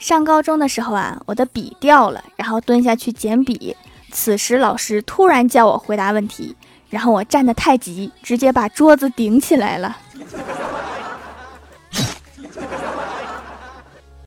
上高中的时候啊，我的笔掉了，然后蹲下去捡笔。此时老师突然叫我回答问题，然后我站得太急，直接把桌子顶起来了。